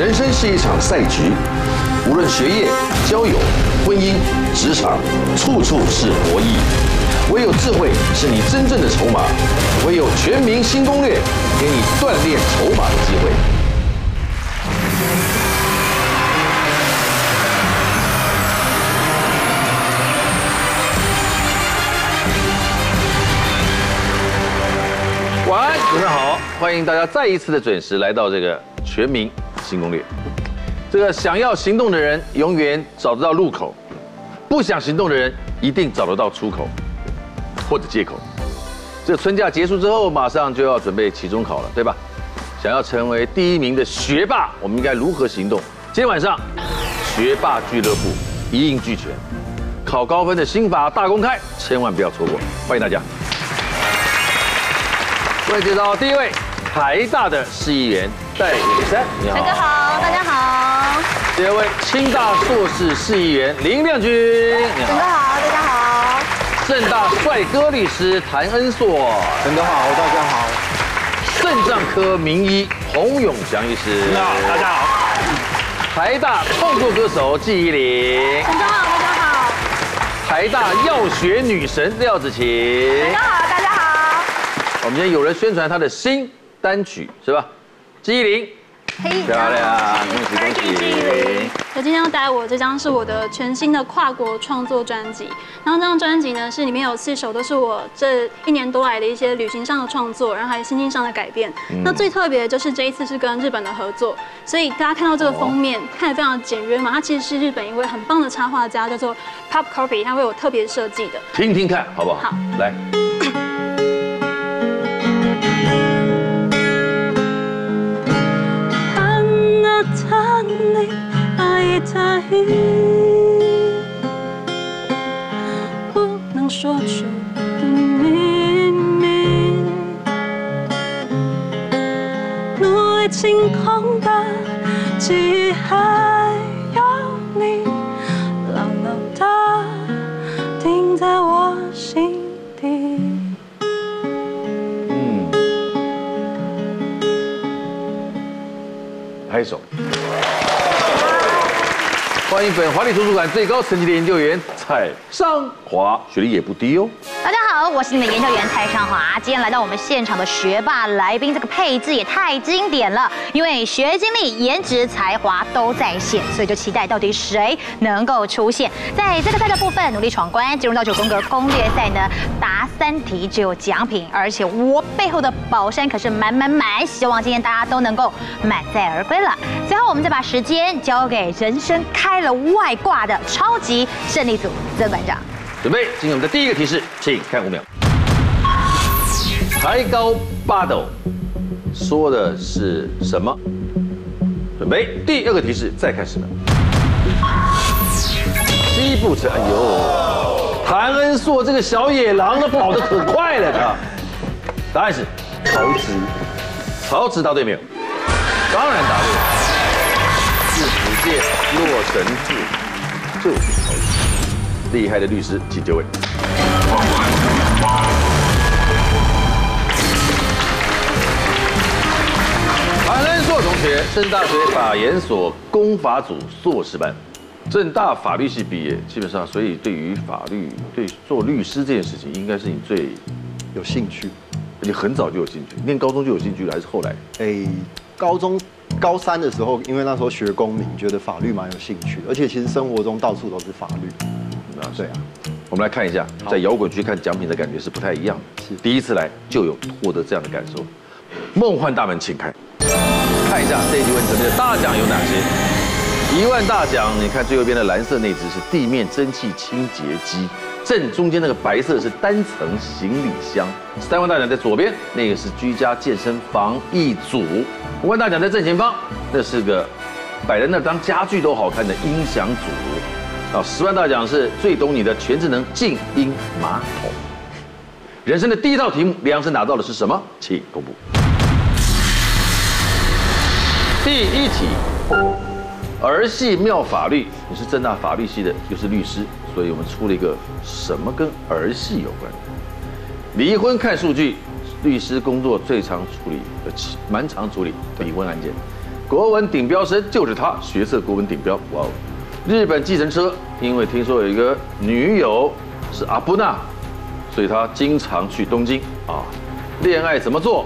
人生是一场赛局，无论学业、交友、婚姻、职场，处处是博弈。唯有智慧是你真正的筹码，唯有全民新攻略，给你锻炼筹码的机会。晚安，早上好，欢迎大家再一次的准时来到这个全民新攻略。这个想要行动的人，永远找得到路口；不想行动的人，一定找得到出口或者借口。这春假结束之后，马上就要准备期中考了，对吧？想要成为第一名的学霸，我们应该如何行动？今天晚上，学霸俱乐部一应俱全，考高分的心法大公开，千万不要错过。欢迎大家。欢迎介绍第一位，台大的市议员戴永山，你好。陈哥好，大家好。第二位，清大硕士市议员林亮君，你好。陈哥好，大家好。政大帅哥律师谭恩硕，陈哥好，大家好。肾脏科名医洪永祥医师，你好，大家好。台大创作歌手纪怡伶，大家好，大家好。台大药学女神廖子晴，大家好，大家好。我们今天有人宣传他的新单曲，是吧？纪怡伶。嘿，漂亮，恭喜恭喜！我今天要带我这张是我的全新的跨国创作专辑，然后这张专辑呢是里面有四首都是我这一年多来的一些旅行上的创作，然后还有心境上的改变。嗯、那最特别的就是这一次是跟日本的合作，所以大家看到这个封面，哦、看得非常简约嘛，它其实是日本一位很棒的插画家叫做 Pop Copy，他为我特别设计的，听听看好不好？好，来。不能说出的秘密，努力清空的记忆还有你，牢牢的钉在我心底。嗯，拍手。欢迎本华丽图书馆最高层级的研究员蔡尚华，学历也不低哦。大家好，我是你们的研究员蔡尚华。今天来到我们现场的学霸来宾，这个配置也太经典了，因为学经历、颜值、才华都在线，所以就期待到底谁能够出现在这个赛的部分，努力闯关，进入到九宫格攻略赛呢？答三题就有奖品，而且我背后的宝山可是满满满，希望今天大家都能够满载而归了。最后，我们再把时间交给人生开了外挂的超级胜利组曾馆长，准备进入我们的第一个提示，请看五秒。抬高八斗说的是什么？准备第二个提示，再开始了。西部城，哎呦，谭恩硕这个小野狼，他跑得可快了，他。答案是曹植，曹植答对没有？当然答对。是福建洛神志就是曹植，厉害的律师，请就位。韩恩硕同学，政大学法研所公法组硕士班，政大法律系毕业，基本上，所以对于法律，对做律师这件事情，应该是你最有兴趣，你很早就有兴趣，念高中就有兴趣了，还是后来？哎，高中。高三的时候，因为那时候学公民，觉得法律蛮有兴趣，而且其实生活中到处都是法律。那对啊，我们来看一下，在摇滚区看奖品的感觉是不太一样的。是第一次来就有获得这样的感受。梦幻大门，请开，看一下这一局问题的大奖有哪些？一万大奖，你看最右边的蓝色那只是地面蒸汽清洁机。正中间那个白色是单层行李箱，三万大奖在左边，那个是居家健身房一组；五万大奖在正前方，那是个摆在那当家具都好看的音响组。啊，十万大奖是最懂你的全智能静音马桶。人生的第一道题目，量身拿到的是什么？请公布。第一题，儿戏妙法律，你是政大法律系的，又是律师。所以我们出了一个什么跟儿戏有关？离婚看数据，律师工作最常处理的，蛮常处理离婚案件。国文顶标生就是他，学测国文顶标。哇哦！日本计程车，因为听说有一个女友是阿布娜，所以他经常去东京啊。恋爱怎么做？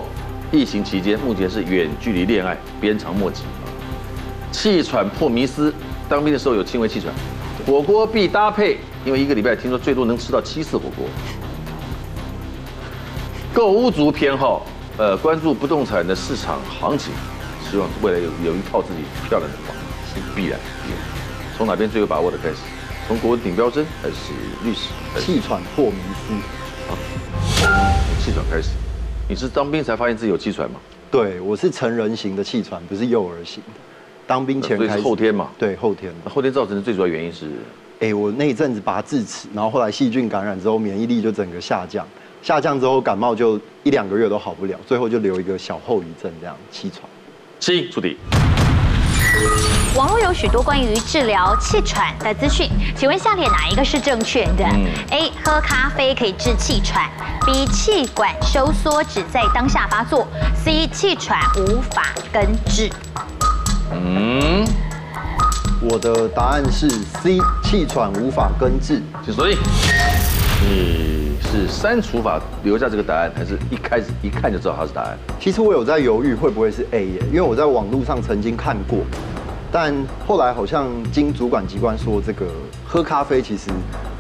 疫情期间，目前是远距离恋爱，鞭长莫及。气喘破迷思，当兵的时候有轻微气喘，火锅必搭配，因为一个礼拜听说最多能吃到七次火锅。购物族偏好，呃，关注不动产的市场行情，希望未来有有一套自己漂亮的房，是必然。从哪边最有把握的开始？从国文顶标针还是历史？气喘破迷思。啊，气喘开始。你是当兵才发现自己有气喘吗？对，我是成人型的气喘，不是幼儿型的。当兵前开始。后天嘛？对，后天。后天造成的最主要原因是？哎，我那一阵子拔智齿，然后后来细菌感染之后，免疫力就整个下降。下降之后，感冒就一两个月都好不了，最后就留一个小后遗症，这样气喘。七出题。网络有许多关于治疗气喘的资讯，请问下列哪一个是正确的？嗯，A 喝咖啡可以治气喘，B 气管收缩只在当下发作，C 气喘无法根治。嗯，我的答案是 C 气喘无法根治。请锁定。你。是删除法留下这个答案，还是一开始一看就知道它是答案？其实我有在犹豫会不会是 A 耶，因为我在网络上曾经看过，但后来好像经主管机关说，这个喝咖啡其实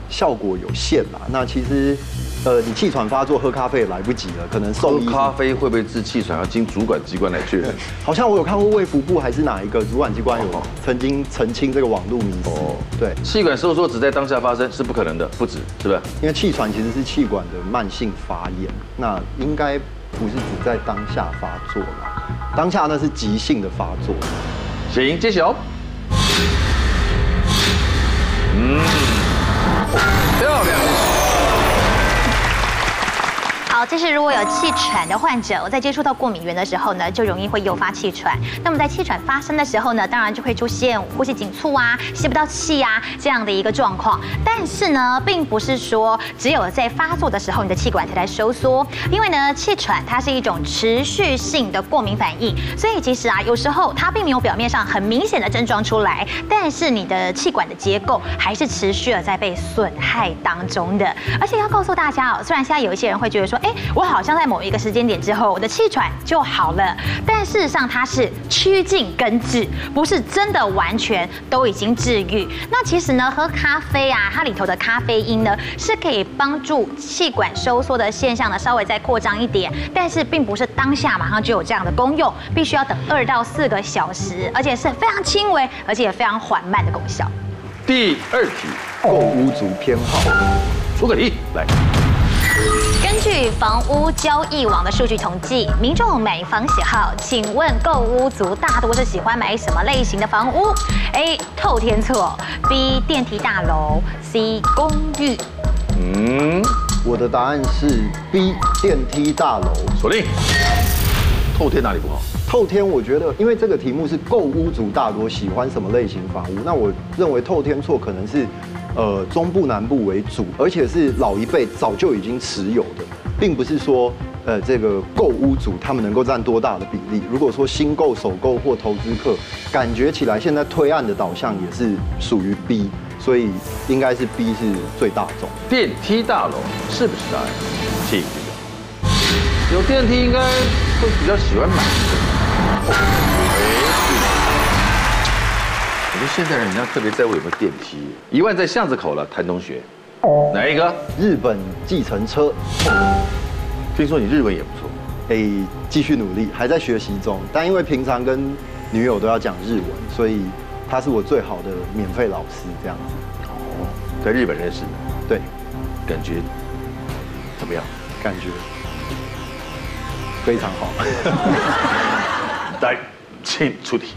效果有限啦。那其实。呃，你气喘发作喝咖啡也来不及了，可能送喝咖啡会不会治气喘，要经主管机关来确认。好像我有看过卫福部还是哪一个主管机关有曾经澄清这个网络迷思。哦，对，气管收缩只在当下发生是不可能的，不止，是不是？因为气喘其实是气管的慢性发炎，那应该不是只在当下发作啦，当下那是急性的发作。行，揭晓。嗯，漂亮。就，是如果有气喘的患者，我在接触到过敏原的时候呢，就容易会诱发气喘。那么在气喘发生的时候呢，当然就会出现呼吸紧促啊、吸不到气啊这样的一个状况。但是呢，并不是说只有在发作的时候你的气管才在收缩，因为呢，气喘它是一种持续性的过敏反应，所以其实啊，有时候它并没有表面上很明显的症状出来，但是你的气管的结构还是持续的在被损害当中的。而且要告诉大家哦，虽然现在有一些人会觉得说，哎，我好像在某一个时间点之后，我的气喘就好了。但事实上，它是趋近根治，不是真的完全都已经治愈。那其实呢，喝咖啡啊，它里头的咖啡因呢，是可以帮助气管收缩的现象呢稍微再扩张一点，但是并不是当下马上就有这样的功用，必须要等二到四个小时，而且是非常轻微，而且也非常缓慢的功效。第二题，购屋族偏好，出个题来。根据房屋交易网的数据统计，民众买房喜好，请问购屋族大多是喜欢买什么类型的房屋？A. 透天厝，B. 电梯大楼，C. 公寓。嗯，我的答案是 B. 电梯大楼。锁定。透天哪里不好？透天，我觉得，因为这个题目是购屋族大多喜欢什么类型房屋，那我认为透天厝可能是。呃，中部南部为主，而且是老一辈早就已经持有的，并不是说，呃，这个购屋族他们能够占多大的比例。如果说新购、首购或投资客，感觉起来现在推案的导向也是属于 B，所以应该是 B 是最大众。电梯大楼是不是答案？请有电梯应该会比较喜欢买。现在人家特别在乎有没有电梯。一万在巷子口了，谭同学，哪一个？日本计程车。听说你日文也不错，可以继续努力，还在学习中。但因为平常跟女友都要讲日文，所以他是我最好的免费老师，这样子。哦，在日本认识的。对，感觉怎么样？感觉非常好。来，请出题。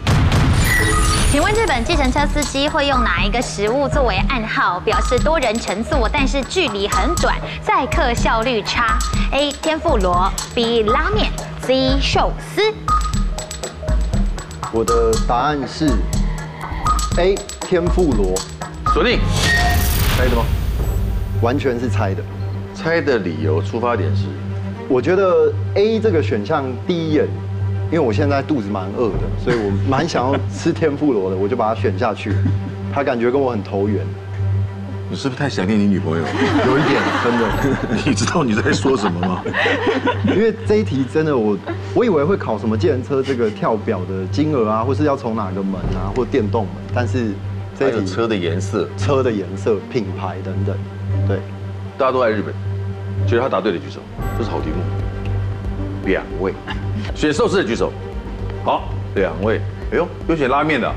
请问日本计程车司机会用哪一个食物作为暗号，表示多人乘坐，但是距离很短，载客效率差？A. 天妇罗，B. 拉面，C. 寿司。我的答案是 A. 天妇罗。锁定。猜的吗？完全是猜的。猜的理由出发点是？我觉得 A 这个选项第一眼因为我现在肚子蛮饿的，所以我蛮想要吃天妇罗的，我就把它选下去。他感觉跟我很投缘。你是不是太想念你女朋友？有一点，真的。你知道你在说什么吗？因为这一题真的我，我以为会考什么计程车这个跳表的金额啊，或是要从哪个门啊，或电动门，但是这一题车的颜色、车的颜色、品牌等等，对，大家都爱日本，觉得他答对的举手，这是好题目。两位，选寿司的举手。好，两位。哎呦，有选拉面的。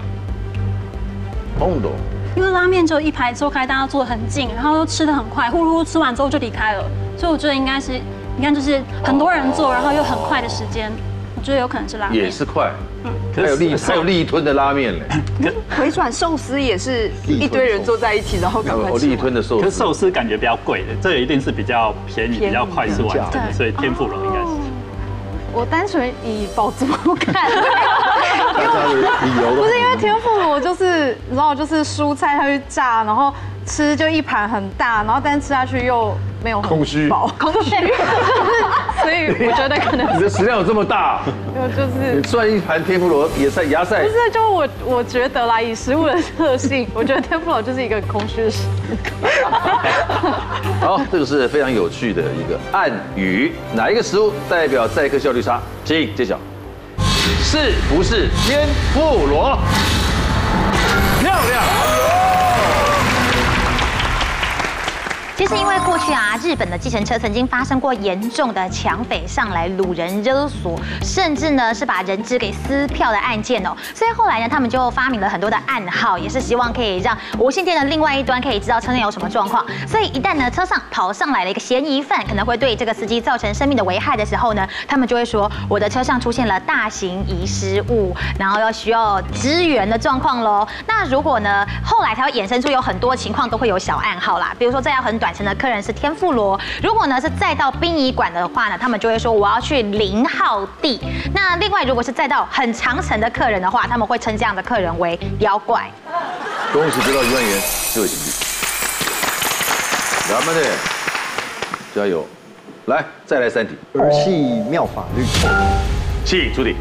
红豆。因为拉面就一排坐开，大家坐得很近，然后又吃的很快，呼噜呼吃完之后就离开了，所以我觉得应该是，你看就是很多人坐，然后又很快的时间，我觉得有可能是拉面。也是快，嗯，还有立还有立吞的拉面嘞。回转寿司也是一堆人坐在一起，然后赶快吃。立吞的寿司，可是寿司感觉比较贵的，这个一定是比较便宜、比较快速完成的，所以天妇罗应该是。我单纯以饱足感，大家的理由不是因为天妇罗就是你知道就是蔬菜它去炸，然后吃就一盘很大，然后但吃下去又没有空虚。饱空虚，所以我觉得可能你的食量有这么大，我就是你算一盘天妇罗野菜芽菜，不是就我我觉得啦，以食物的特性，我觉得天妇罗就是一个空虚的食物。好，这个是非常有趣的一个暗语，哪一个食物代表载客效率差？请揭晓，是不是天妇罗？漂亮。其实因为过去啊，日本的计程车曾经发生过严重的抢匪上来掳人勒索，甚至呢是把人质给撕票的案件哦。所以后来呢，他们就发明了很多的暗号，也是希望可以让无线电的另外一端可以知道车内有什么状况。所以一旦呢车上跑上来了一个嫌疑犯，可能会对这个司机造成生命的危害的时候呢，他们就会说我的车上出现了大型遗失物，然后要需要支援的状况喽。那如果呢后来才会衍生出有很多情况都会有小暗号啦，比如说这样很短。乘的客人是天妇罗，如果呢是再到殡仪馆的话呢，他们就会说我要去零号地。那另外如果是再到很长程的客人的话，他们会称这样的客人为妖怪。恭喜得到一万元，这位兄弟，咱们的加油，来再来三题，儿戏妙法律，请出题。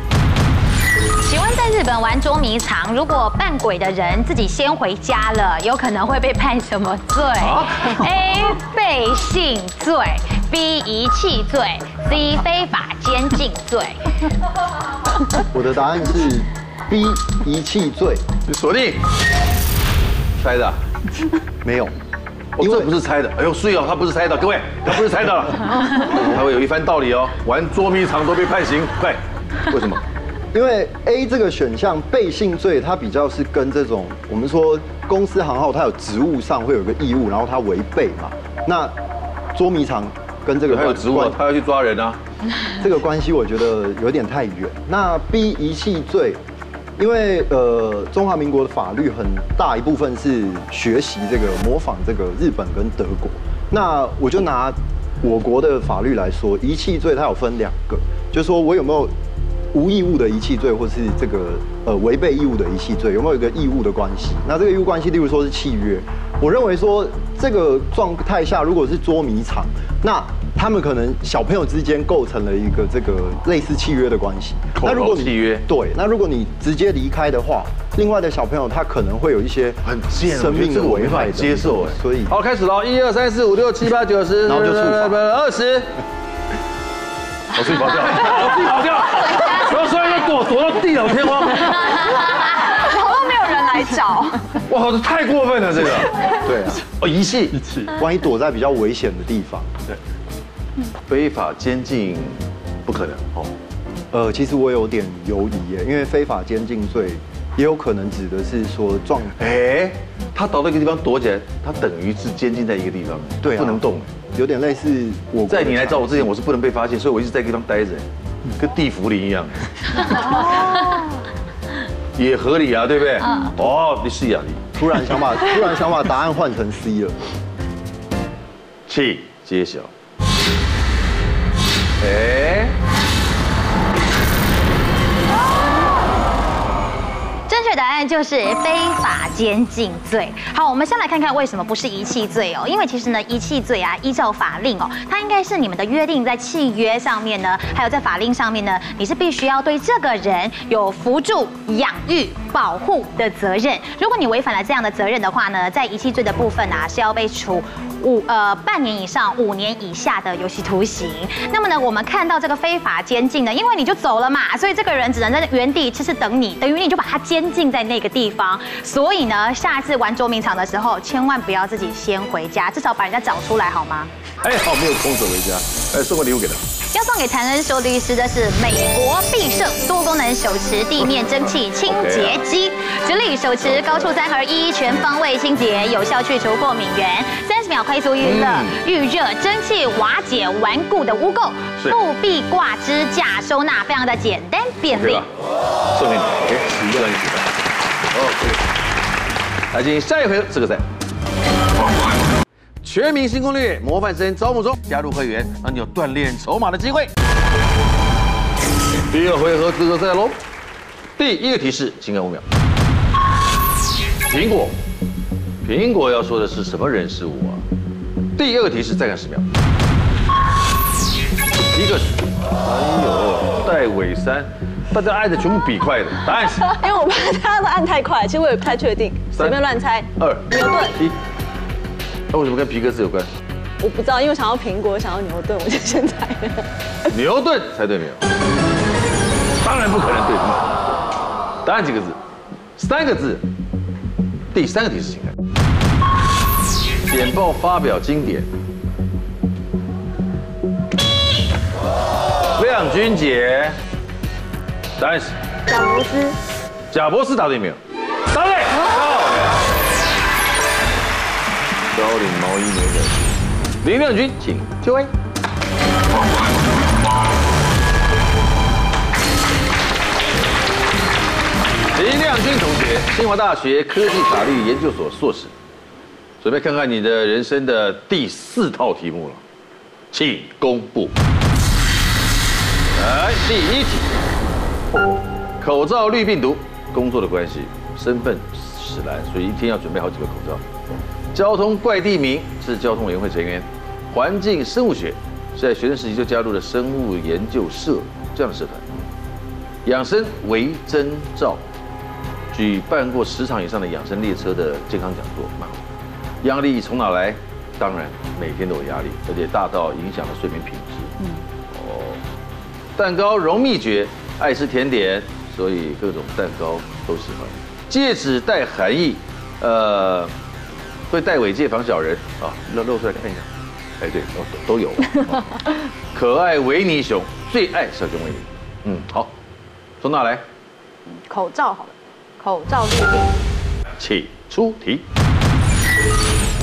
在日本玩捉迷藏，如果扮鬼的人自己先回家了，有可能会被判什么罪？A. 背信罪，B. 遗弃罪，C. 非法监禁罪。我的答案是 B. 遗弃罪。锁定。猜的？没有，我这不是猜的。哎呦，是哦，他不是猜的，各位，他不是猜的了，他会有一番道理哦。玩捉迷藏都被判刑，快，为什么？因为 A 这个选项背信罪，它比较是跟这种我们说公司行号，它有职务上会有个义务，然后它违背嘛。那捉迷藏跟这个还有职务，他要去抓人啊。这个关系我觉得有点太远。那 B 遗弃罪，因为呃中华民国的法律很大一部分是学习这个模仿这个日本跟德国。那我就拿我国的法律来说，遗弃罪它有分两个，就是说我有没有。无义务的遗弃罪，或是这个呃违背义务的遗弃罪，有没有一个义务的关系？那这个义务关系，例如说是契约，我认为说这个状态下，如果是捉迷藏，那他们可能小朋友之间构成了一个这个类似契约的关系。那如果契约对，那如果你直接离开的话，另外的小朋友他可能会有一一些很生命的危害接受。所以好，开始喽，一二三四五六七八九十，然后就处罚二十。我自己跑掉，我 自己跑掉，然后所以就躲躲到地老天荒，然后都没有人来找。哇，这太过分了，这个。对啊，哦，遗弃，遗弃，万一躲在比较危险的地方，对，非法监禁不可能哦。呃，其实我有点犹疑耶，因为非法监禁罪也有可能指的是说撞，哎，他倒到一个地方躲起来，他等于是监禁在一个地方，对，不能动。有点类似我在你来找我之前，我是不能被发现，所以我一直在地方待着，跟地府里一样。也合理啊，对不对？哦，你是啊，你突然想把 突然想把答案换成 C 了。请揭晓。哎。答案就是非法监禁罪。好，我们先来看看为什么不是遗弃罪哦？因为其实呢，遗弃罪啊，依照法令哦，它应该是你们的约定在契约上面呢，还有在法令上面呢，你是必须要对这个人有扶助、养育、保护的责任。如果你违反了这样的责任的话呢，在遗弃罪的部分啊，是要被处五呃半年以上五年以下的有期徒刑。那么呢，我们看到这个非法监禁呢，因为你就走了嘛，所以这个人只能在原地就是等你，等于你就把他监禁在那个地方。所以呢，下一次玩捉迷藏的时候，千万不要自己先回家，至少把人家找出来好吗？还好没有空手回家，哎，送个礼物给他。要送给谭恩硕律师的是美国必胜多功能手持地面蒸汽清洁机，直立手持高处三合一，全方位清洁，有效去除过敏源，三十秒快速预热、预热蒸汽瓦解顽固的污垢，副壁挂支架收纳，非常的简单便利。送给你，OK，你就让你喜欢。OK，来进行下一回合资格赛。全民新攻略模范生招募中，加入会员让你有锻炼筹码的机会。第二回合资格赛喽，第一个提示，请看五秒。苹果，苹果要说的是什么人事物啊？第二个提示，再看十秒。一个，哎呦，戴伟山，大家按的全部比快的，答案是？因为我怕大家都按太快，其实我也不太确定，随便乱猜。二，牛顿，一。那为什么跟皮克斯有关？我不知道，因为我想要苹果，想要牛顿，我就先猜了。牛顿猜对没有？当然不可能对。答案几个字？三个字。第三个提示，请看。简报发表经典。亮君姐。答案是。贾博斯。贾博斯答对没有？答对。高领毛衣牛仔裤，林亮君，请就位。林亮君同学，清华大学科技法律研究所硕士，准备看看你的人生的第四套题目了，请公布。来，第一题，口罩滤病毒，工作的关系，身份使然，所以一天要准备好几个口罩。交通怪地名是交通委员会成员，环境生物学是在学生时期就加入了生物研究社这样的社团，养生为征兆，举办过十场以上的养生列车的健康讲座，蛮好。压力从哪来？当然每天都有压力，而且大到影响了睡眠品质。蛋糕融秘诀，爱吃甜点，所以各种蛋糕都喜欢。戒指带含义，呃。会戴尾戒防小人啊，露露出来看一下，哎，对，都都有。可爱维尼熊最爱小熊维尼，嗯，好，从哪来？口罩好了，口罩。请出题。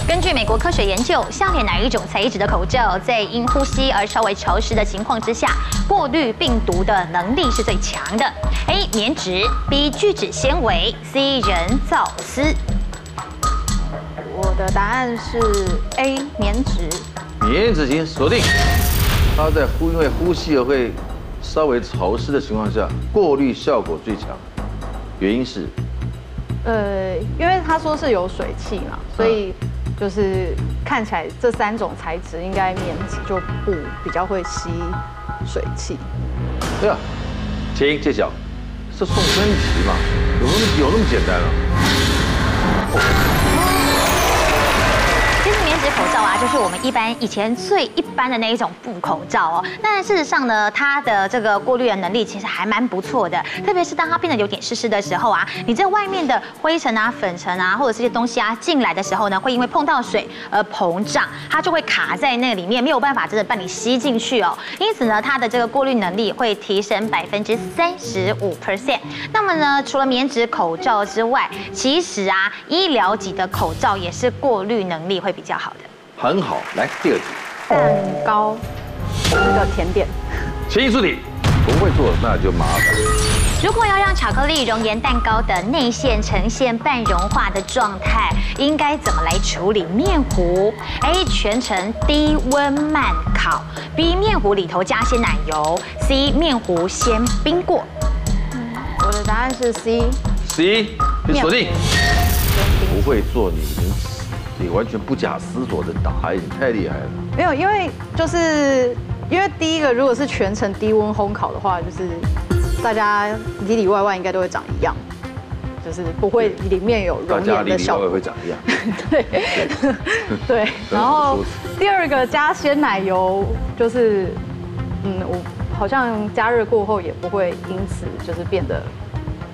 根据美国科学研究，下列哪一种材质的口罩，在因呼吸而稍微潮湿的情况之下，过滤病毒的能力是最强的？A. 棉质，B. 聚酯纤维，C. 人造丝。我的答案是 A 棉质。棉质型锁定。它在呼因为呼吸而会稍微潮湿的情况下，过滤效果最强。原因是？呃，因为他说是有水汽嘛，所以就是看起来这三种材质应该棉质就不比较会吸水汽。对啊，请揭晓。是送分题嘛？有那么有那么简单啊？哦口罩啊，就是我们一般以前最一般的那一种布口罩哦。但事实上呢，它的这个过滤的能力其实还蛮不错的。特别是当它变得有点湿湿的时候啊，你这外面的灰尘啊、粉尘啊，或者这些东西啊进来的时候呢，会因为碰到水而膨胀，它就会卡在那里面，没有办法真的把你吸进去哦。因此呢，它的这个过滤能力会提升百分之三十五 percent。那么呢，除了棉质口罩之外，其实啊，医疗级的口罩也是过滤能力会比较好。很好，来第二题。蛋糕，这个甜点。请出题，不会做那就麻烦。如果要让巧克力熔岩蛋糕的内馅呈现半融化的状态，应该怎么来处理面糊？A. 全程低温慢烤。B. 面糊里头加些奶油。C. 面糊先冰过。嗯，我的答案是 C。C，你锁定。不会做你，你你完全不假思索的打，你太厉害了。没有，因为就是因为第一个，如果是全程低温烘烤的话，就是大家里里外外应该都会长一样，就是不会里面有熔岩的效果。会长一样。对 对，然后第二个加鲜奶油，就是嗯，我好像加热过后也不会因此就是变得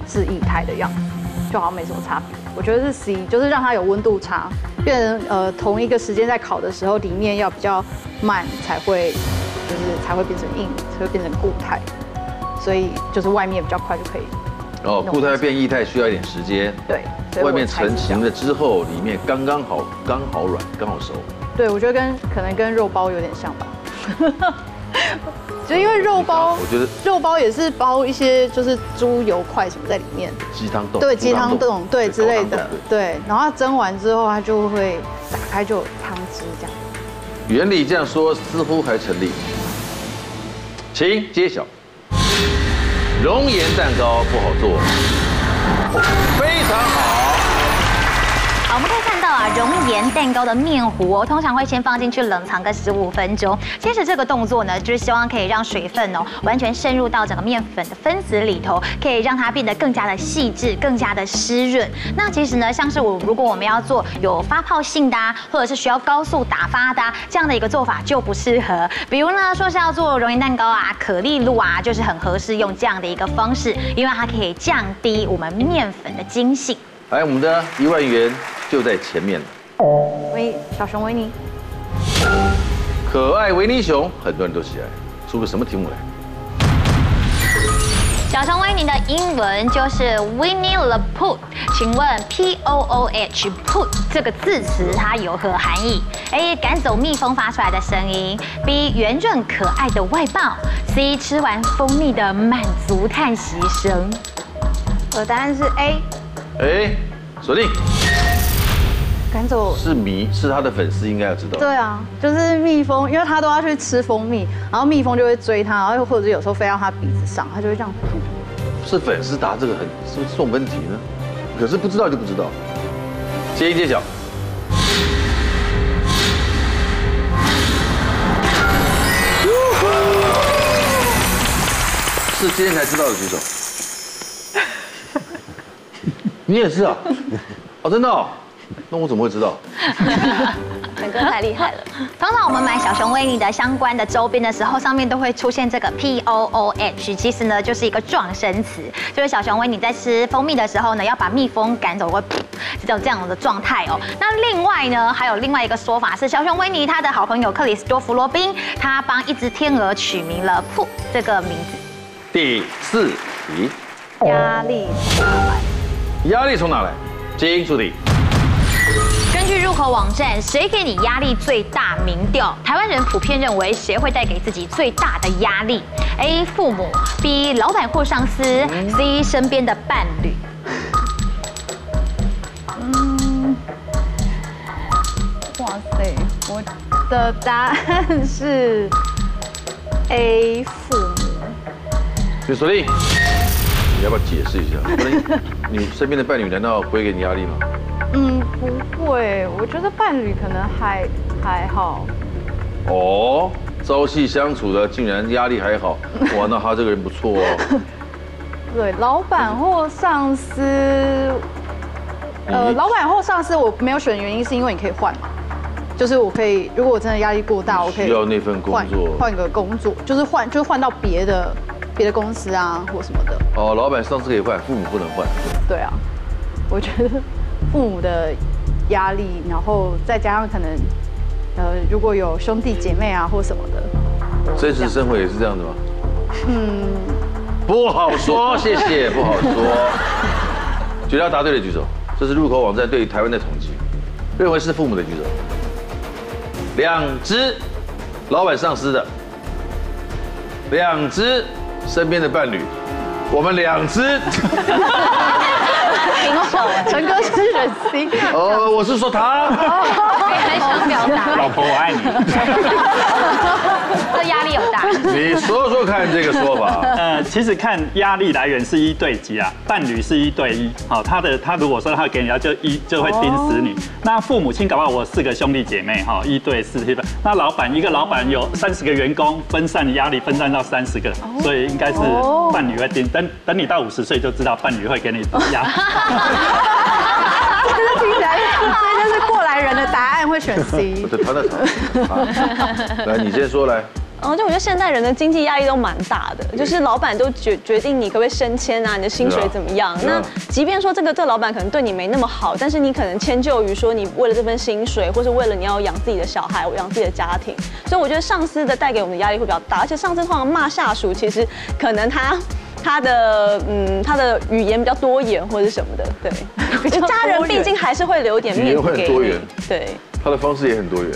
是液态的样子，就好像没什么差别。我觉得是 C，就是让它有温度差，变成呃同一个时间在烤的时候，里面要比较慢才会，就是才会变成硬，才会变成固态，所以就是外面比较快就可以。哦，固态变液态需要一点时间。对，外面成型了之后，里面刚刚好，刚好软，刚好熟。对，我觉得跟可能跟肉包有点像吧。就因为肉包，我觉得肉包也是包一些就是猪油块什么在里面，鸡汤冻，对，鸡汤冻，对之类的，对。然后它蒸完之后，它就会打开就有汤汁这样。原理这样说似乎还成立，请揭晓。熔岩蛋糕不好做，非常好。好，我们看到啊，熔岩蛋糕的面糊哦，通常会先放进去冷藏个十五分钟。接着这个动作呢，就是希望可以让水分哦完全渗入到整个面粉的分子里头，可以让它变得更加的细致，更加的湿润。那其实呢，像是我如果我们要做有发泡性的啊，或者是需要高速打发的啊，这样的一个做法就不适合。比如呢，说是要做熔岩蛋糕啊，可丽露啊，就是很合适用这样的一个方式，因为它可以降低我们面粉的筋性。来，我们的一万元就在前面了。维小熊维尼，可爱维尼熊，很多人都喜爱。出个什么题目来？小熊维尼的英文就是 Winnie the Pooh，请问 P O O H Pooh 这个字词它有何含义？A. 赶走蜜蜂发出来的声音；B. 圆润可爱的外貌；C. 吃完蜂蜜的满足叹息声。我的答案是 A。哎，锁定。赶走是迷，是他的粉丝应该要知道。对啊，就是蜜蜂，因为他都要去吃蜂蜜，然后蜜蜂就会追他，然后又或者有时候飞到他鼻子上，他就会这样。是粉丝答这个很是不是送分题呢？可是不知道就不知道。揭一揭晓。是今天才知道的举手。你也是啊？哦，真的哦。那我怎么会知道？陈哥太厉害了。通常我们买小熊维尼的相关的周边的时候，上面都会出现这个 P O O H，其实呢就是一个撞声词，就是小熊维尼在吃蜂蜜的时候呢，要把蜜蜂赶走，会 就这样的状态哦。那另外呢，还有另外一个说法是，小熊维尼他的好朋友克里斯多弗罗宾，他帮一只天鹅取名了“噗”这个名字。第四题，压力？压力从哪来？金助理。根据入口网站，谁给你压力最大？民调，台湾人普遍认为谁会带给自己最大的压力？A. 父母，B. 老板或上司，C. 身边的伴侣。嗯，哇塞，我的答案是 A. 父母。就锁定，你要不要解释一下？你身边的伴侣难道不会给你压力吗？嗯，不会，我觉得伴侣可能还还好。哦，朝夕相处的竟然压力还好，哇，那他这个人不错哦。对，老板或上司，呃，老板或上司我没有选的原因是因为你可以换嘛，就是我可以，如果我真的压力过大，我可以需要那份工作，换个工作，就是换，就是换到别的别的公司啊或什么的。哦，老板上司可以换，父母不能换。对啊，我觉得。父母的压力，然后再加上可能，呃，如果有兄弟姐妹啊或什么的，真实生活也是这样的吗？嗯，不好说，谢谢，不好说。觉得答对的举手，这是入口网站对台湾的统计，认为是父母的举手。两只老板上司的，两只身边的伴侣，我们两只。陈哥是忍心。呃，我是说他。很想表达，老婆我爱你。这压力有大。你说说看这个说法。呃，其实看压力来源是一对几啊，伴侣是一对一。好，他的他如果说他会给你，他就一就会盯死你。那父母亲搞不好我四个兄弟姐妹哈，一对四对。那老板一个老板有三十个员工，分散的压力分散到三十个，所以应该是伴侣会盯。等等你到五十岁就知道伴侣会给你压。就是过来人的答案，会选 C。他在来，你先说来。嗯，就我觉得现代人的经济压力都蛮大的，就是老板都决决定你可不可以升迁啊，你的薪水怎么样？那即便说这个这个老板可能对你没那么好，但是你可能迁就于说你为了这份薪水，或是为了你要养自己的小孩，养自己的家庭，所以我觉得上司的带给我们的压力会比较大，而且上司通常骂下属，其实可能他他的嗯他的语言比较多元或者什么的，对，就家人毕竟还是会留点面子给你，对。他的方式也很多元，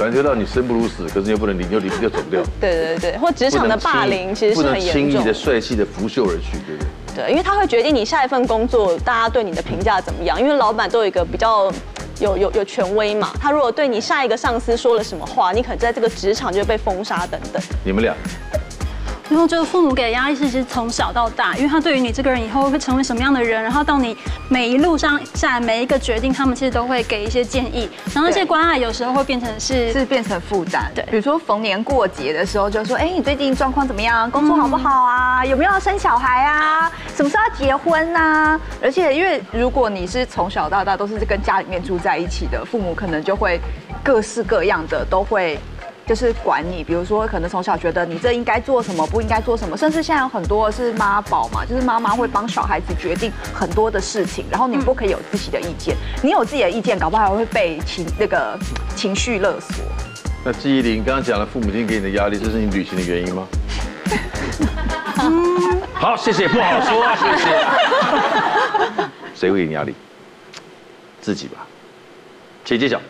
感觉到你生不如死，可是又不能离，又离就走不掉。对对对，或职场的霸凌其实是很严重。不能轻易的、帅气的拂袖而去，对不对？对，因为他会决定你下一份工作大家对你的评价怎么样。因为老板都有一个比较有有有权威嘛，他如果对你下一个上司说了什么话，你可能在这个职场就会被封杀等等。你们俩。然后，这个父母给的压力是其实从小到大，因为他对于你这个人以后会成为什么样的人，然后到你每一路上下来每一个决定，他们其实都会给一些建议。然后这些关爱有时候会变成是是变成负担。对，比如说逢年过节的时候，就说：“哎，你最近状况怎么样？工作好不好啊？有没有要生小孩啊？什么时候要结婚啊？”而且，因为如果你是从小到大都是跟家里面住在一起的，父母可能就会各式各样的都会。就是管你，比如说可能从小觉得你这应该做什么，不应该做什么，甚至现在有很多是妈宝嘛，就是妈妈会帮小孩子决定很多的事情，然后你不可以有自己的意见，你有自己的意见，搞不好还会被情那个情绪勒索。那纪玲刚刚讲了父母亲给你的压力，这是你旅行的原因吗？好，谢谢，不好说，谢谢。谁会给你压力？自己吧，请揭晓。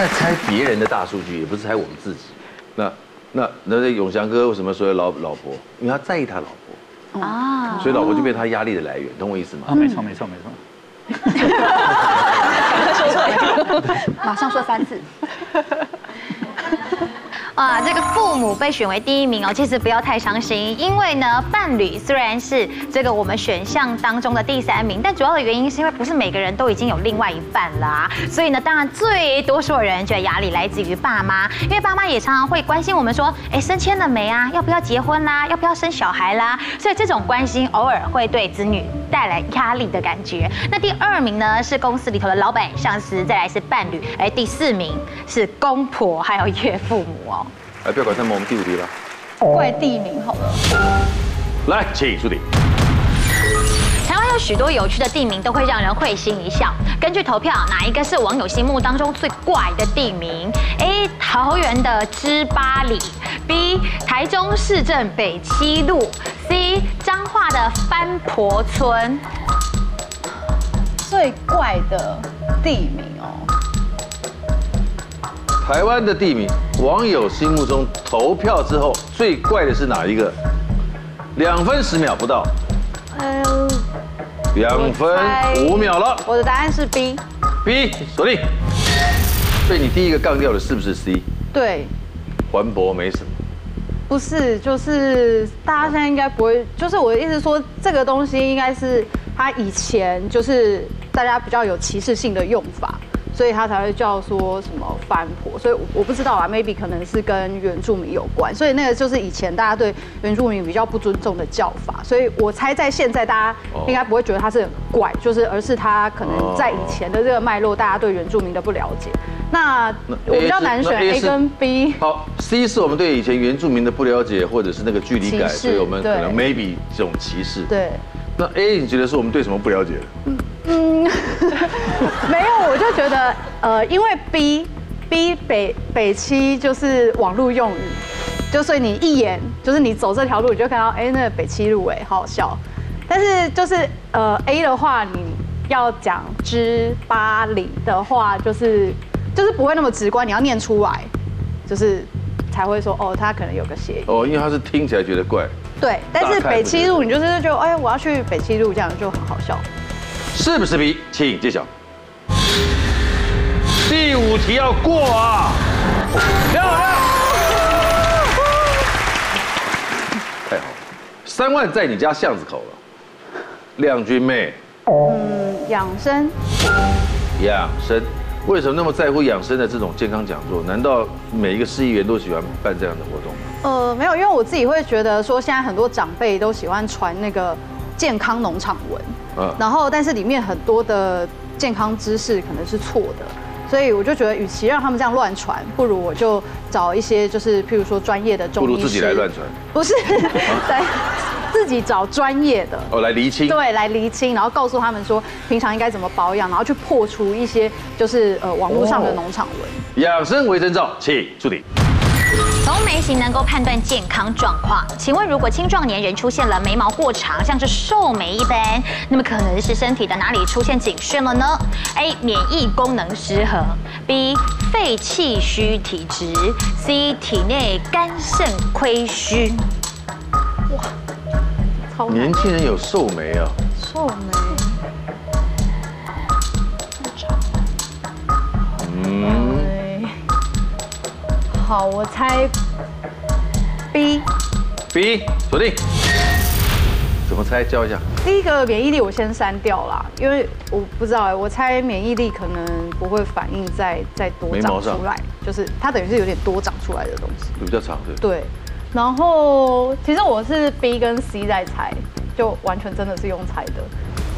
在猜别人的大数据，也不是猜我们自己。那那那那永祥哥为什么说老老婆？因为他在意他老婆啊，所以老婆就变他压力的来源，懂我意思吗？啊，没错没错没错。马上说三次。啊，这个父母被选为第一名哦，其实不要太伤心，因为呢，伴侣虽然是这个我们选项当中的第三名，但主要的原因是因为不是每个人都已经有另外一半啦，所以呢，当然最多数人觉得压力来自于爸妈，因为爸妈也常常会关心我们说，哎，升迁了没啊？要不要结婚啦？要不要生小孩啦？所以这种关心偶尔会对子女带来压力的感觉。那第二名呢是公司里头的老板、上司，再来是伴侣，哎，第四名是公婆还有岳父母哦。哎，不要管他们，我们第五题了。怪地名好了。来，请出题。许多有趣的地名，都会让人会心一笑。根据投票，哪一个是网友心目当中最怪的地名？A. 桃园的芝巴里，B. 台中市政北七路，C. 彰化的番婆村。最怪的地名哦。台湾的地名，网友心目中投票之后最怪的是哪一个？两分十秒不到。嗯，两分五秒了。我的答案是 B。B 锁定。所以你第一个杠掉的是不是 C？对。环博没什么。不是，就是大家现在应该不会，就是我的意思说，这个东西应该是它以前就是大家比较有歧视性的用法。所以他才会叫说什么番婆，所以我不知道啊，maybe 可能是跟原住民有关，所以那个就是以前大家对原住民比较不尊重的叫法，所以我猜在现在大家应该不会觉得他是很怪，就是而是他可能在以前的这个脉络，大家对原住民的不了解。那我比较难选 A 跟 B。好，C 是我们对以前原住民的不了解，或者是那个距离感，所以我们可能 maybe 这种歧视。对。那 A 你觉得是我们对什么不了解？嗯嗯，没有，我就觉得呃，因为 B B 北北七就是网络用语，就所以你一眼就是你走这条路，你就看到哎、欸，那個北七路哎，好好笑。但是就是呃 A 的话，你要讲芝巴里的话，就是就是不会那么直观，你要念出来，就是才会说哦，他可能有个协议。哦，因为他是听起来觉得怪。对，但是北七路你就是就哎，我要去北七路，这样就很好笑。是不是 B？请揭晓。第五题要过啊！漂亮！太好了，三万在你家巷子口了。亮君妹，嗯，养生。养生，为什么那么在乎养生的这种健康讲座？难道每一个市议员都喜欢办这样的活动吗？呃，没有，因为我自己会觉得说，现在很多长辈都喜欢传那个健康农场文，嗯，然后但是里面很多的健康知识可能是错的，所以我就觉得，与其让他们这样乱传，不如我就找一些就是譬如说专业的中医师，不如自己来乱传，不是，对，自己找专业的。哦来厘清，对，来厘清，然后告诉他们说平常应该怎么保养，然后去破除一些就是呃网络上的农场文。养生为征兆，请助理。从眉形能够判断健康状况，请问如果青壮年人出现了眉毛过长，像是瘦眉一般，那么可能是身体的哪里出现警讯了呢？A. 免疫功能失衡，B. 肺气虚体质，C. 体内肝肾亏虚。哇，年轻人有瘦眉啊？瘦眉。好，我猜 B。B，锁定。怎么猜？教一下。第一个免疫力我先删掉啦，因为我不知道哎，我猜免疫力可能不会反映在再多长出来，就是它等于是有点多长出来的东西。比较长的。对。然后其实我是 B 跟 C 在猜，就完全真的是用猜的。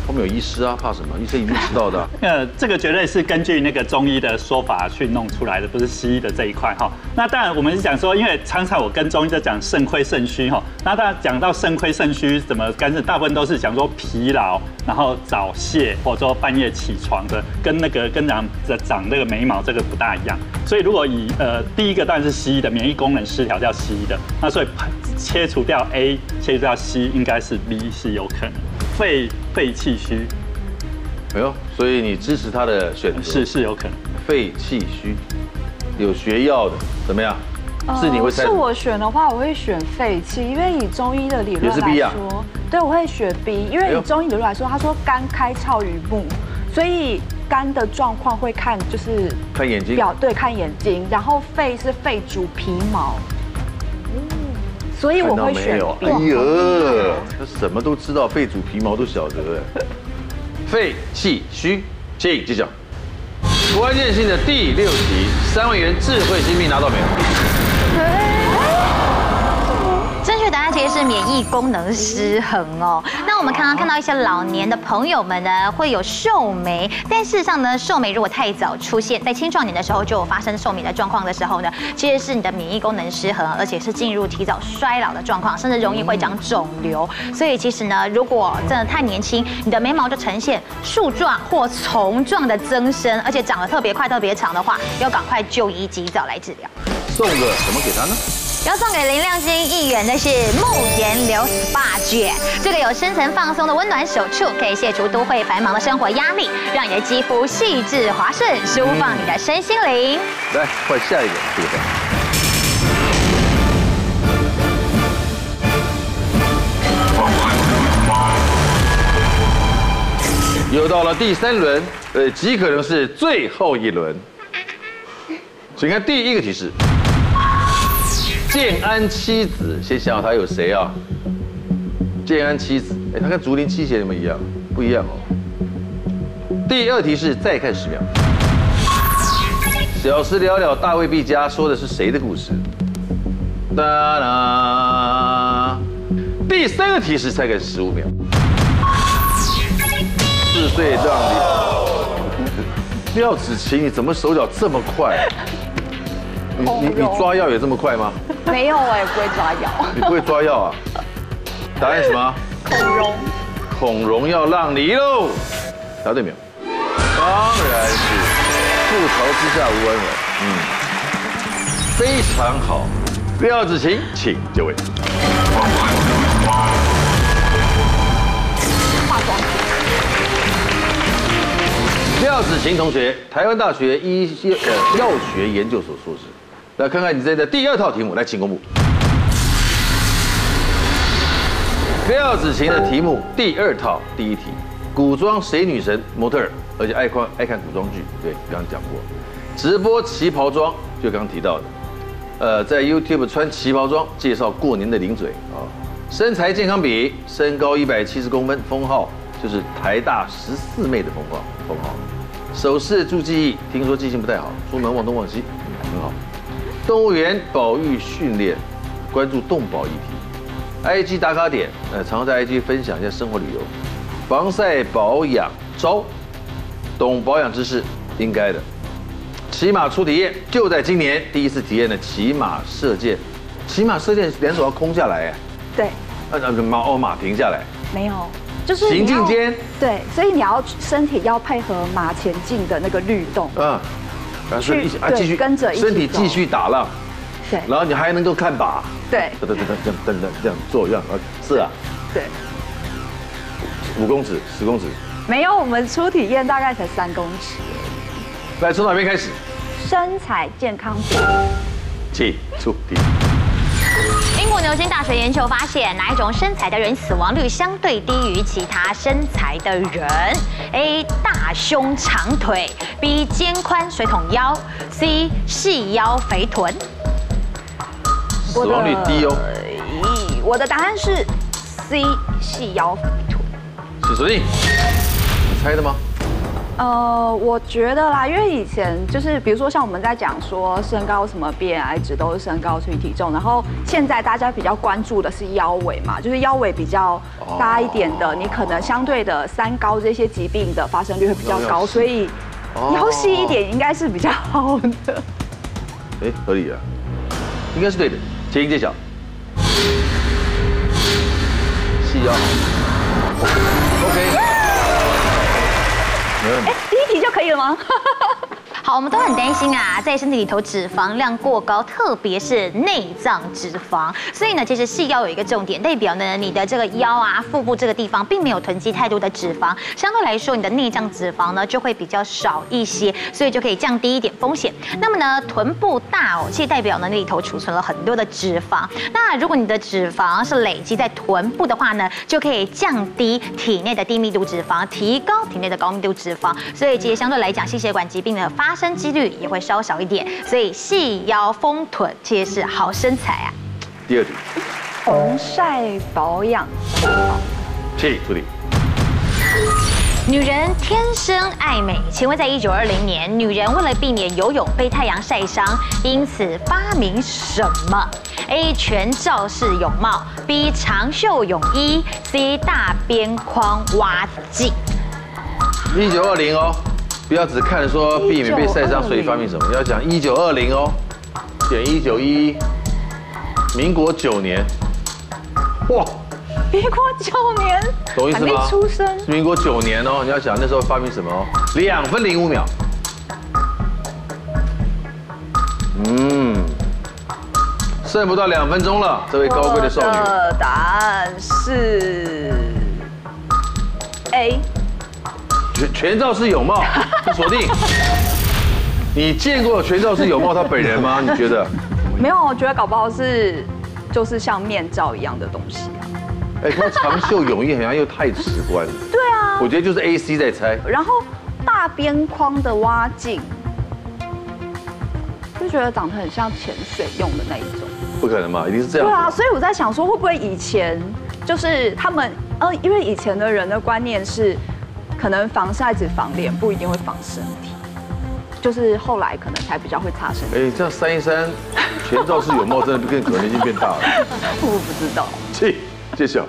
后面有医师啊，怕什么？医生一定知道的、呃，这个绝对是根据那个中医的说法去弄出来的，不是西医的这一块哈。那当然，我们是讲说，因为常常我跟中医在讲肾亏肾虚哈。那当然讲到肾亏肾虚怎么干涉，大部分都是讲说疲劳，然后早泄，或者说半夜起床的，跟那个跟长的长那个眉毛这个不大一样。所以如果以呃第一个当然是西医的免疫功能失调叫西医的，那所以切除掉 A，切除掉 C，应该是 B 是有可能。肺肺气虚，哎呦，所以你支持他的选择是是有可能。肺气虚，有学药的怎么样？是你会猜？是我选的话，我会选肺气，因为以中医的理论来说，对，我会选 B，因为以中医理论来说，他说肝开窍于目，所以肝的状况会看就是看眼睛表对看眼睛，然后肺是肺主皮毛。所以我会选。哎呀，他什么都知道，肺主皮毛都晓得。肺气虚，请揭晓。关键性的第六题，三万元智慧新币拿到没有？答案其实是免疫功能失衡哦。那我们刚刚看到一些老年的朋友们呢，会有瘦眉，但事实上呢，瘦眉如果太早出现，在青壮年的时候就有发生瘦眉的状况的时候呢，其实是你的免疫功能失衡，而且是进入提早衰老的状况，甚至容易会长肿瘤。所以其实呢，如果真的太年轻，你的眉毛就呈现树状或丛状的增生，而且长得特别快、特别长的话，要赶快就医，及早来治疗。送个什么给他呢？要送给林亮君议员的是沐颜流 SPA 卷，这个有深层放松的温暖手触，可以卸除都会繁忙的生活压力，让你的肌肤细致滑顺，舒放你的身心灵。来，换下一个，这个。又到了第三轮，呃，极可能是最后一轮，请看第一个提示。建安七子，先想想他有谁啊？建安七子，哎，他跟竹林七贤有没有一样？不一样哦。第二题是再看十秒。小时了了，大未必佳，说的是谁的故事？哒啦。第三个提示再看十五秒。四岁让你，廖子琪，你怎么手脚这么快？你你你抓药也这么快吗？没有，我也不会抓药。你不会抓药啊？答案什么？孔融。孔融要让梨喽。答对没有？当然是覆巢之下无完卵。嗯，非常好。廖子晴，请就位。化妆。廖子晴同学，台湾大学医呃药学研究所硕士。来看看你这的第二套题目，来，请公布。廖子晴的题目第二套第一题，古装谁女神模特儿，而且爱看爱看古装剧，对，刚刚讲过。直播旗袍装，就刚刚提到的，呃，在 YouTube 穿旗袍装介绍过年的零嘴啊，身材健康比，身高一百七十公分，封号就是台大十四妹的封号，封号。手势助记忆，听说记性不太好，出门忘东忘西，很好。动物园保育训练，关注动保议题。IG 打卡点，呃，常常在 IG 分享一下生活旅游。防晒保养招，懂保养知识，应该的。骑马初体验，就在今年第一次体验的骑马射箭。骑马射箭两手要空下来，哎，对。那那马哦马停下来，没有。就是行进间，对，所以你要身体要配合马前进的那个律动，嗯，然后一起啊继续跟着，身体继续打浪，对，然后你还能够看靶，对，等等等等等等这样做这样啊，是啊，对，五公尺十公尺，没有，我们初体验大概才三公尺。来，从哪边开始？身材健康点，请出题。英国牛津大学研究发现，哪一种身材的人死亡率相对低于其他身材的人？A. 大胸长腿，B. 肩宽水桶腰，C. 细腰肥臀。死亡率低哦。咦，我的答案是 C. 细腰肥臀。是锁定，你猜的吗？呃，我觉得啦，因为以前就是比如说像我们在讲说身高什么 BMI 值都是身高除以体重，然后现在大家比较关注的是腰围嘛，就是腰围比较大一点的，你可能相对的三高这些疾病的发生率会比较高，所以腰细一点应该是比较好的。哎，合理啊，应该是对的，请揭晓。细腰哎，第一题就可以了吗？好，我们都很担心啊，在身体里头脂肪量过高，特别是内脏脂肪。所以呢，其实细腰有一个重点，代表呢，你的这个腰啊、腹部这个地方并没有囤积太多的脂肪，相对来说，你的内脏脂肪呢就会比较少一些，所以就可以降低一点风险。那么呢，臀部大哦，其实代表呢那，里头储存了很多的脂肪。那如果你的脂肪是累积在臀部的话呢，就可以降低体内的低密度脂肪，提高体内的高密度脂肪。所以其实相对来讲，心血管疾病的发发生几率也会稍小一点，所以细腰丰臀其实是好身材啊。第二题，防晒保养，请助理。女人天生爱美，请问在一九二零年，女人为了避免游泳被太阳晒伤，因此发明什么？A 全罩式泳帽，B 长袖泳衣，C 大边框蛙镜。一九二零哦。不要只看说避免被晒伤，所以发明什么？要讲一九二零哦，减一九一一，民国九年，哇，民国九年，懂意思吗？出生，民国九年哦，你要想那时候发明什么哦？两分零五秒，嗯，剩不到两分钟了，这位高贵的少女。答案是 A。全全罩式泳帽，锁定。你见过全罩式泳帽他本人吗？你觉得？没有，我觉得搞不好是就是像面罩一样的东西啊。哎，他长袖泳衣好像又太直观。对啊。我觉得就是 A C 在猜。然后大边框的蛙镜，就觉得长得很像潜水用的那一种。不可能吧？一定是这样。对啊，所以我在想说，会不会以前就是他们，呃，因为以前的人的观念是。可能防晒只防脸，不一定会防身体，就是后来可能才比较会擦身体。哎，这样删一删，全罩式泳帽真的变可能性变大了。我不知道。去揭晓。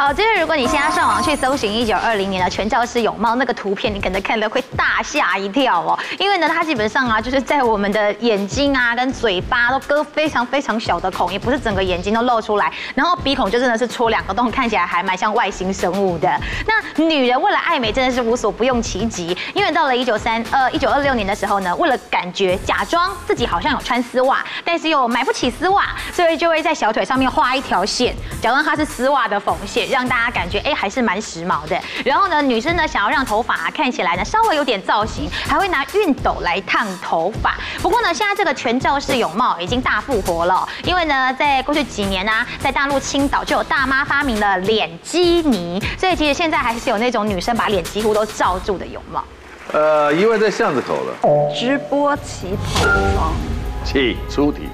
好，就是如果你现在上网去搜寻一九二零年的全罩式泳帽那个图片，你可能看了会大吓一跳哦，因为呢，它基本上啊，就是在我们的眼睛啊跟嘴巴都割非常非常小的孔，也不是整个眼睛都露出来，然后鼻孔就真的是戳两个洞，看起来还蛮像外星生物的。那女人为了爱美真的是无所不用其极，因为到了一九三呃一九二六年的时候呢，为了感觉假装自己好像有穿丝袜，但是又买不起丝袜，所以就会在小腿上面画一条线，假装它是丝袜的缝线。让大家感觉哎还是蛮时髦的。然后呢，女生呢想要让头发看起来呢稍微有点造型，还会拿熨斗来烫头发。不过呢，现在这个全罩式泳帽已经大复活了，因为呢，在过去几年呢、啊，在大陆青岛就有大妈发明了脸基尼，所以其实现在还是有那种女生把脸几乎都罩住的泳帽。呃，一位在巷子口了。直播起跑装，请出题。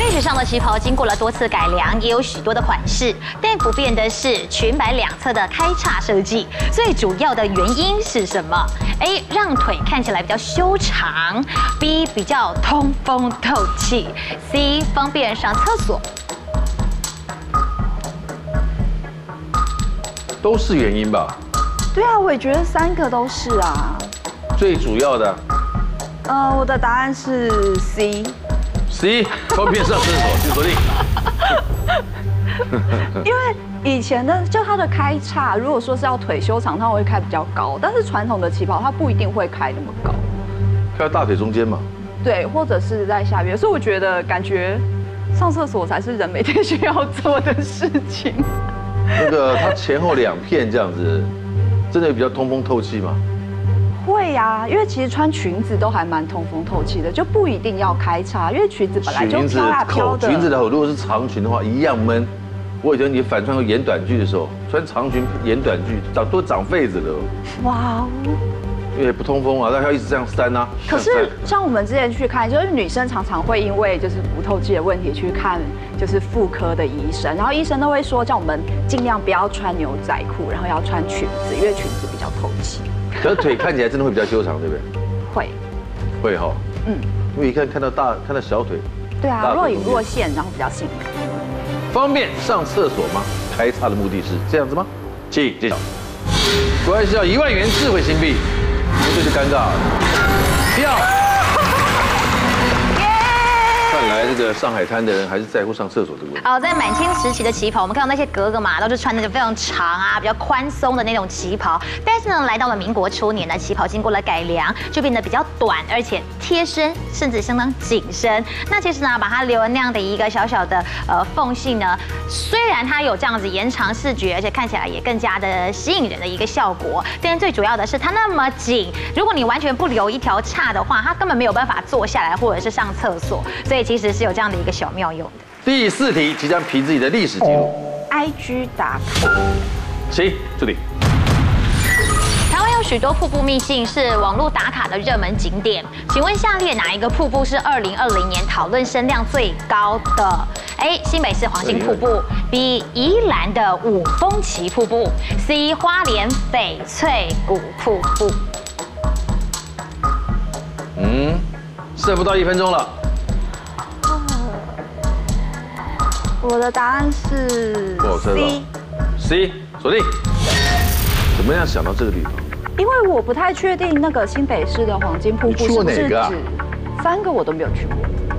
历史上的旗袍经过了多次改良，也有许多的款式，但不变的是裙摆两侧的开叉设计。最主要的原因是什么？A. 让腿看起来比较修长；B. 比较通风透气；C. 方便上厕所。都是原因吧？对啊，我也觉得三个都是啊。最主要的，呃，我的答案是 C。C，方便上厕所，请锁定。因为以前的就它的开叉，如果说是要腿修长，它会开比较高，但是传统的旗袍它不一定会开那么高，开到大腿中间嘛。对，或者是在下边，所以我觉得感觉上厕所才是人每天需要做的事情。那个它前后两片这样子，真的比较通风透气吗？会呀、啊，因为其实穿裙子都还蛮通风透气的，就不一定要开叉，因为裙子本来就飘啊飘的。裙子的口如果是长裙的话，一样闷。我以前你反穿个演短剧的时候，穿长裙演短剧长都长痱子了。哇哦！因为不通风啊，那要一直这样扇啊。可是像我们之前去看，就是女生常常会因为就是不透气的问题去看就是妇科的医生，然后医生都会说叫我们尽量不要穿牛仔裤，然后要穿裙子，因为裙子比较透气。可是腿看起来真的会比较修长，对不对？会，会哈。嗯，因为一看看到大，看到小腿。对啊，若隐若现，然后比较性感。方便上厕所吗？开叉的目的是这样子吗？请揭晓。果然是要一万元智慧新币，不对就尴尬了。跳。来，这个上海滩的人还是在乎上厕所的问题。好，在满清时期的旗袍，我们看到那些格格嘛，都是穿那个非常长啊、比较宽松的那种旗袍。但是呢，来到了民国初年呢，旗袍经过了改良，就变得比较短，而且贴身，甚至相当紧身。那其实呢，把它留了那样的一个小小的呃缝隙呢，虽然它有这样子延长视觉，而且看起来也更加的吸引人的一个效果，但是最主要的是它那么紧，如果你完全不留一条叉的话，它根本没有办法坐下来或者是上厕所。所以其实。其实是有这样的一个小妙用的。第四题即将凭自己的历史记录，IG 打卡。行，这里。台湾有许多瀑布秘境是网络打卡的热门景点，请问下列哪一个瀑布是二零二零年讨论声量最高的？A. 新北市黄金瀑布，B. 宜兰的五峰旗瀑布，C. 花莲翡翠谷瀑布。嗯，剩不到一分钟了。我的答案是 C。C，锁定。怎么样想到这个地方？因为我不太确定那个新北市的黄金瀑布是不是指三个我都没有去过，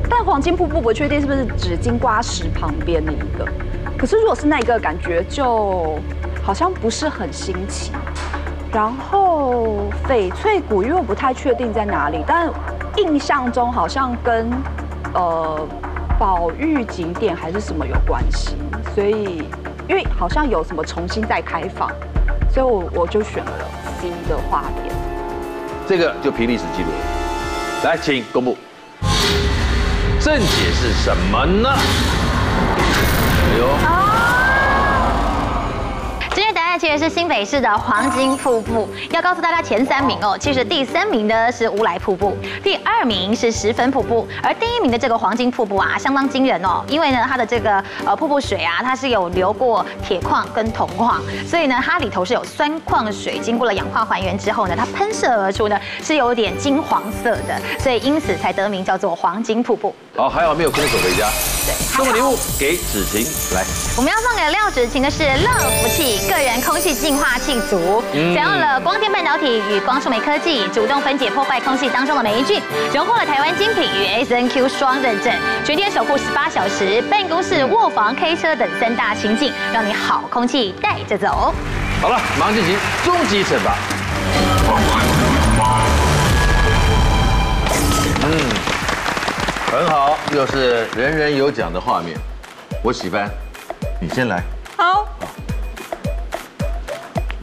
但黄金瀑布不确定是不是指金瓜石旁边的一个。可是如果是那个，感觉就好像不是很新奇。然后翡翠谷，因为我不太确定在哪里，但印象中好像跟呃。保育景点还是什么有关系？所以因为好像有什么重新再开放，所以我我就选了 C 的花莲。这个就凭历史记录了。来，请公布。正解是什么呢？哎呦。其实是新北市的黄金瀑布，要告诉大家前三名哦。其实第三名呢是乌来瀑布，第二名是十分瀑布，而第一名的这个黄金瀑布啊，相当惊人哦。因为呢，它的这个呃瀑布水啊，它是有流过铁矿跟铜矿，所以呢，它里头是有酸矿水，经过了氧化还原之后呢，它喷射而出呢是有点金黄色的，所以因此才得名叫做黄金瀑布。好，还好没有空手回家。对，送个礼物给芷晴来。我们要送给廖芷晴的是乐福气个人空气净化器组，采用了光电半导体与光触媒科技，主动分解破坏空气当中的霉菌，荣获了台湾精品与 SNQ 双认证，全天守护十八小时，办公室、卧房、K 车等三大情境，让你好空气带着走。好了，马上进行终极惩罚。嗯。很好，又是人人有奖的画面，我喜欢，你先来。好，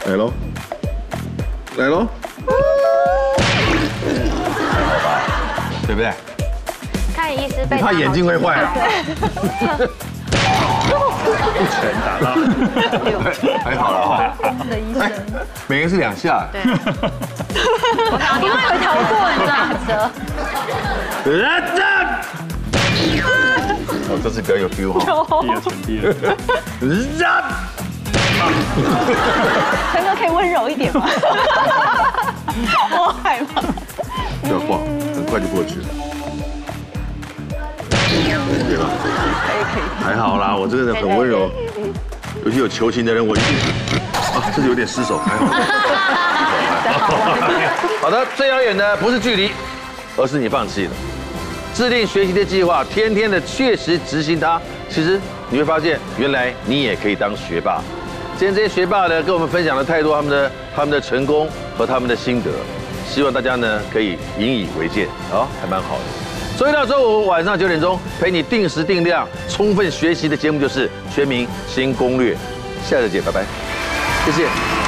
来喽，来喽，对不对？看医师被你怕眼睛会坏啊？不全打到，还好了哈。的医生，每个人是两下。对，因为有一条棍子。哦，这次比较有 feel 哈。第二层第二层。陈哥可以温柔一点吗？我害怕。不要晃，很快就过去了。对吧？可以可以。还好啦，我这个人很温柔，尤其有求情的人，我一定啊，这是有点失手，还好。好的，最遥远的不是距离，而是你放弃了。制定学习的计划，天天的确实执行它，其实你会发现，原来你也可以当学霸。今天这些学霸呢，跟我们分享了太多他们的他们的成功和他们的心得，希望大家呢可以引以为戒啊，还蛮好的。周一到周五晚上九点钟，陪你定时定量、充分学习的节目就是《全民新攻略》，下次见，拜拜，谢谢。